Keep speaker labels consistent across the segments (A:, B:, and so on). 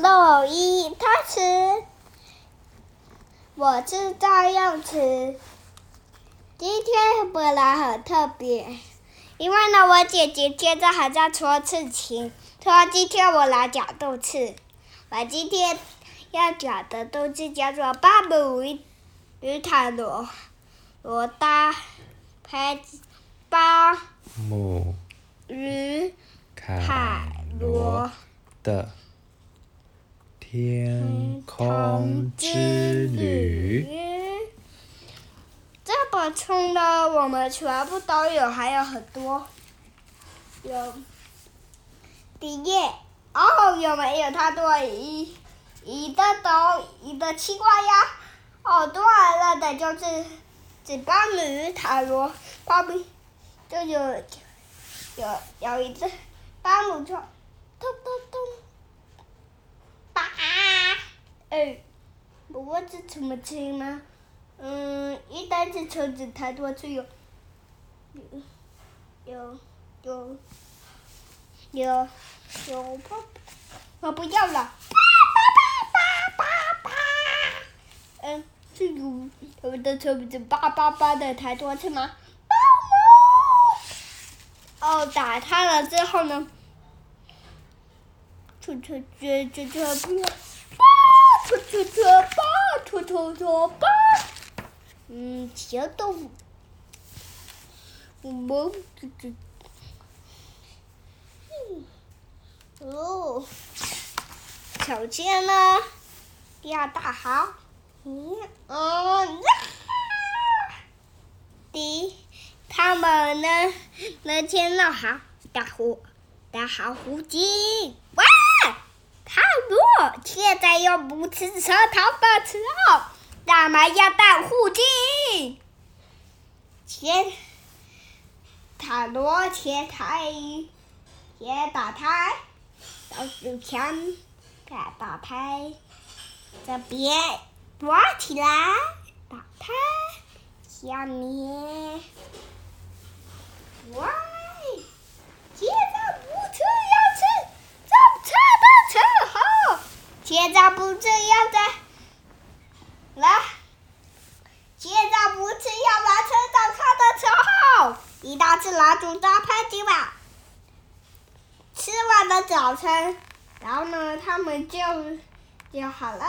A: 六一，他吃，我知道要吃。今天本来很特别，因为呢，我姐姐现在还在搓刺青，说今天我来讲动词。我今天要讲的动词叫做巴姆与与塔罗罗搭配巴
B: 姆
A: 与
B: 卡罗的天空之旅。
A: 这本书呢，我们全部都有，还有很多。有第一哦，有没有太多一一的都一的奇怪呀？哦，对了的就是这巴姆与塔罗，巴比就有有有一只巴姆说咚咚咚，叭，哎，不过这怎么听呢？嗯，一单只车子太多次有，有有有有爸，我不要了，爸爸爸爸爸。爸，嗯，是有有的车子叭叭叭的太多次吗？哦，打开了之后呢，车车车车车不，爸，车车车爸，车车车爸。嗯，行动，我们这这，嗯，哦，首先呢，要打好，嗯，哦，第一，他们呢，能先弄好大火，打好火机，塔罗，现在又不吃车逃的时候。干嘛要戴护镜？先塔罗前台，先打开，倒数枪，再打开，这边抓起来，打开，下面，喂，现在不吃要吃，这车的车现在不吃要在。来，现在不是要完成早餐的时候，一大次蜡烛搭配今晚。吃完了早餐，然后呢，他们就就好了，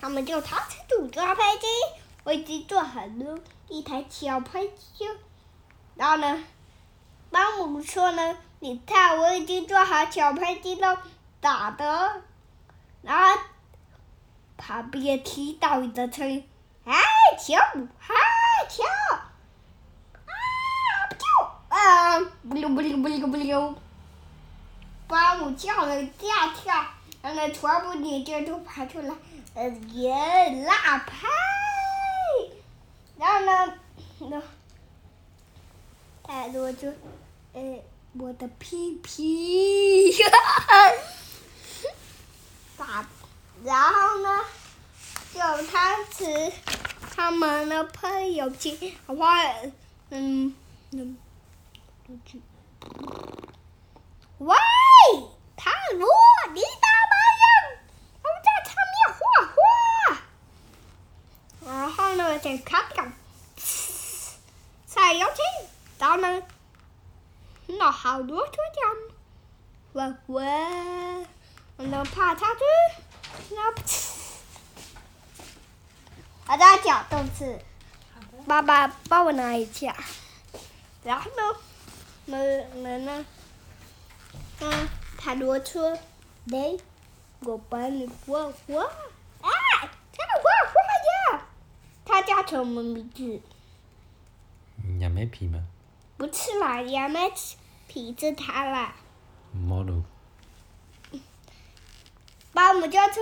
A: 他们就掏出组装飞机，我已经做好了一台小飞机。然后呢，巴姆说呢，你看我已经做好小飞机了，打的，然后。旁边听到一个声音，哎，跳，哎，跳，啊，不跳，啊，不溜不溜不溜不溜，把我叫了跳跳，然后全部眼睛都爬出来，呃，耶，拉拍，然后呢，那，太多就，呃，我的屁屁，哈哈，大。然后呢，就开始他们的朋友去玩，嗯嗯，喂，塔罗，你干嘛呀？我们在上面画画。然后呢，再看看，踩油漆，然后呢，拿好多车浆，喂喂，我能爬上去。我在讲动词，爸爸帮我拿一下。然后呢，能能呢？嗯，塔罗车，来，我帮你画画。哎，他画画呀！他叫什么名字？
B: 杨梅皮吗？
A: 不是啦，杨梅皮子他啦。
B: 毛路。
A: 巴姆教授，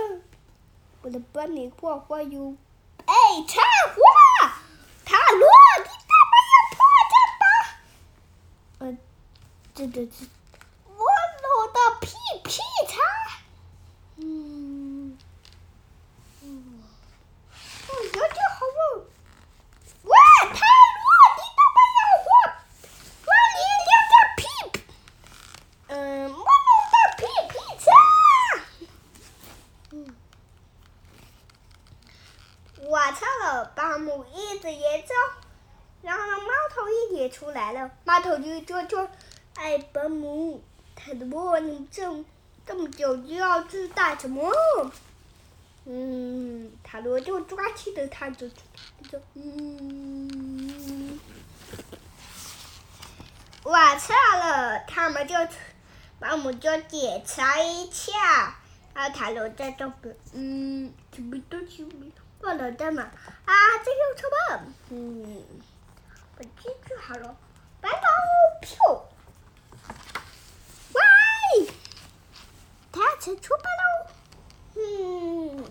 A: 我的帮你画画哟。哎，插画，塔罗，你干嘛要破这吧？嗯，这这这，我撸的屁屁擦。嗯，嗯，有点好哦。喂，塔罗，你干嘛要画？我脸上的屁。嗯，我撸的屁屁擦。姆一直也走，然后呢，猫头鹰也出来了。猫头鹰就说：“哎，保姆，他的我你这这么久就要去干什么？”嗯，塔罗就抓起的他就就嗯，我错了，他们就保姆就检查一下。然后塔罗在这边，嗯，什么东西了带嘛？啊，这又什么？嗯，我记住好了，白毛票。喂，他要出发喽。嗯，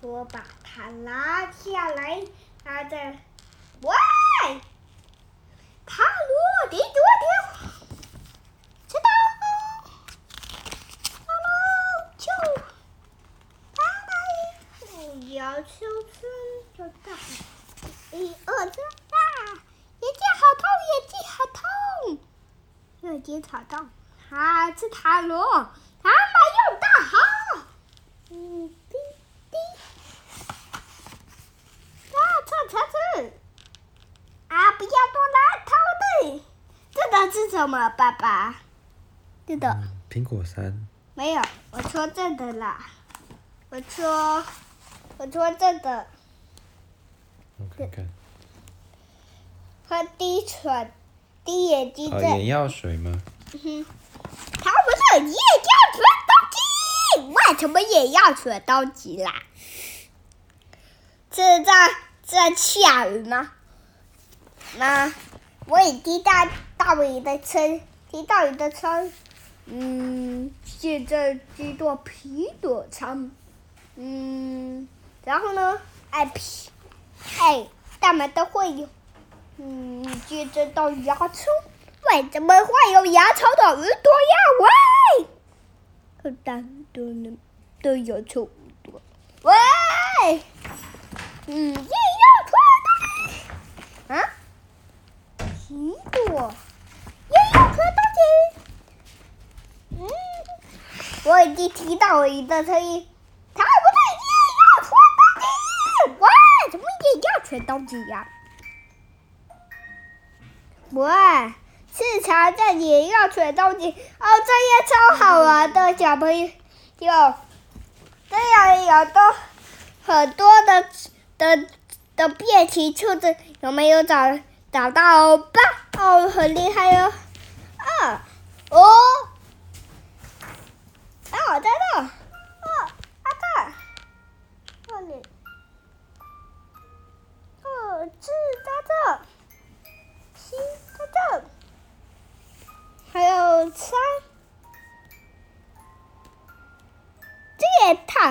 A: 我把它拉下来，拉在，喂，塔罗，你多点。要求真就大，一二三啊！眼睛好痛，眼睛好痛，好痛。哈，是塔罗，他们又大好。嗯，滴滴。啊，车车车！啊，不要多拿头的。这个是什么，爸爸？这个。
B: 苹果三。
A: 没有，我说这个啦。我说。我说这个，
B: 我看看，
A: 喝滴水，滴眼睛。
B: 哦，眼药水吗？
A: 嗯哼，它不是眼药水等级，为什么眼药水等级啦？是在在下雨吗？那我也听到大雨的声，听到雨的声。嗯，现在这座皮朵长，嗯。然后呢？哎皮，哎，大门都会有。嗯，接着到牙签，喂，怎么会有牙签的耳朵呀？喂，可当多呢，都有错耳朵。喂，嗯，也要错的。啊？苹果，也要错东西。嗯，我已经听到我一个声音。怎么也要全都一样。喂，市场这里要全都一哦，这些超好玩的，小朋友。有这样有的很多的的的变形兔子，有没有找找到吧？哦，很厉害哟、哦！啊，哦，啊，我在这，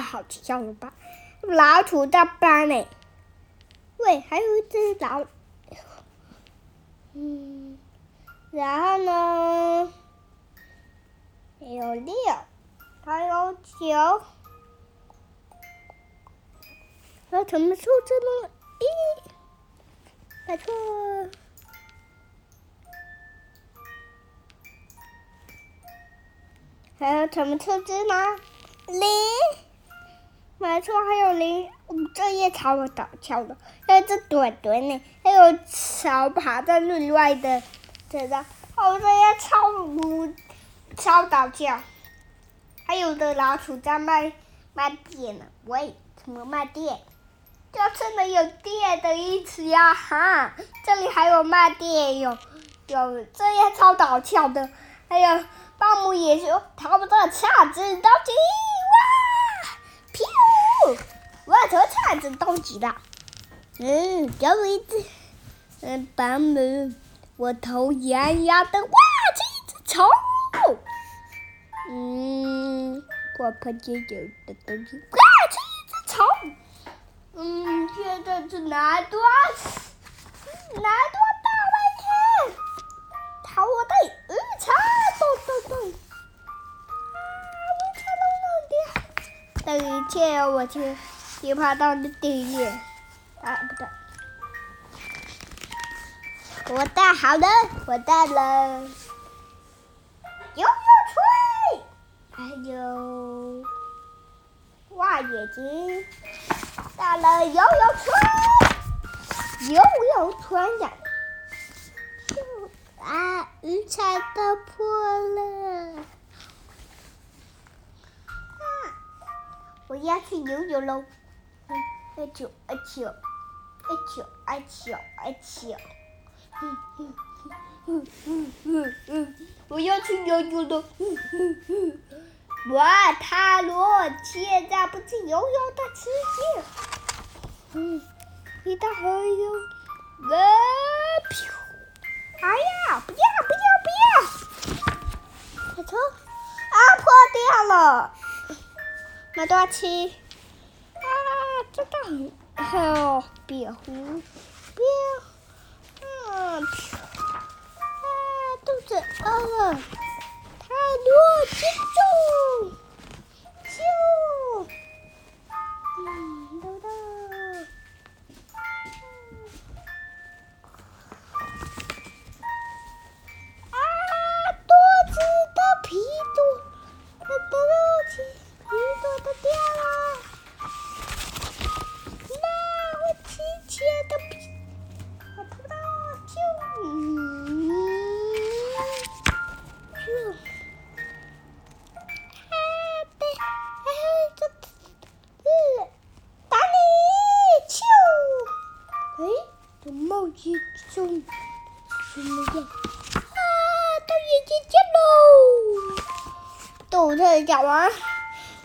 A: 也太好笑了吧！老鼠在搬呢，喂，还有一只老，嗯，然后呢，还有六，还有九，那什么数字呢？一。没错，还有什么数字吗？零，没错，还有零。嗯，这页超搞笑的，还有只墩墩呢，还有桥爬在另外的这张。哦，这页超无超搞笑，还有的老鼠在卖卖电呢。喂，怎么卖电？就是没有电的意思呀！哈，这里还有卖电，哟有这些超搞笑的，还有保姆也说他们的叉子都急要从叉子都急了。嗯，有一只，嗯，保姆，我头痒痒的哇！这一只虫，嗯，我碰见有的东西，哇！这一只虫。嗯，现在是哪段？哪段大白天？逃我队，嗯，差不多对。啊，我差到哪里？等一切我去，你爬到的第一页。啊，不对。我带好了，我带了。游泳圈，还有，挖眼睛。到了游泳圈，游泳圈呀，啊，鱼彩都破了。啊，我要去游泳喽！哎球，哎球，哎球，哎球，哎球。嗯嗯嗯嗯嗯，我要去游泳了。嗯嗯嗯。哇，塔罗，现在不是游泳的时间。嗯，一到海游，哇，飘！哎呀，不要不要不要！快走！啊，破掉了！没多少气。啊，真的很好，别呼，别，啊，肚子饿了。塔罗，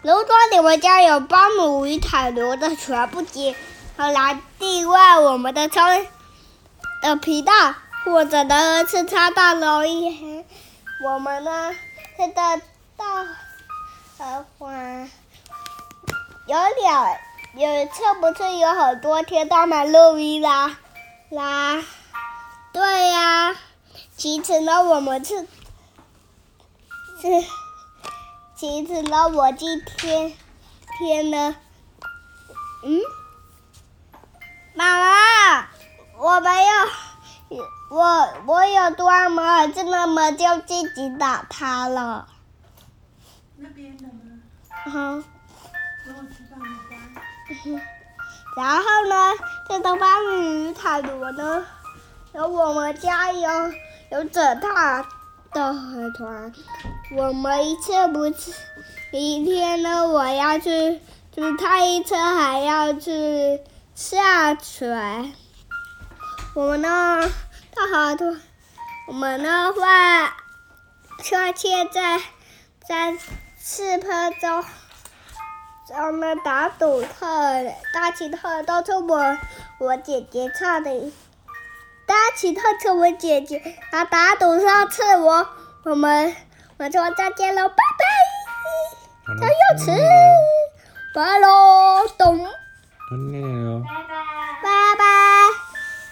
A: 楼庄你们家有巴姆与塔罗的全部集，好来订阅我们的超的频道，或者呢是插到留言。我们呢现在到的话有两有是不是有很多天都没录音啦？啦，对呀、其实呢，我们是是，其实呢，我今天天呢，嗯，妈妈，我没有，我我有断门，这那么就自己打他了。
C: 那边的吗？
A: 嗯。
C: 然
A: 后呢，这个巴姆与塔罗呢，有我们家有有整套的海豚。我们一次不去，明天呢，我要去去开车，还要去下水。我们呢，大海团，我们呢会确切在在四分钟。咱们打赌特，大奇特都是我我姐姐唱的，大家请特是我姐姐，他打赌上次我我们我说再见了，拜拜，小柚子，拜喽，咚，拜拜，拜拜，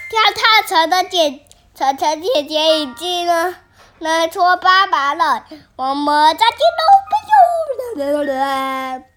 A: 跳跳层的姐，层层姐姐已经呢，来说拜拜了，我们再见喽，拜哟，来来来。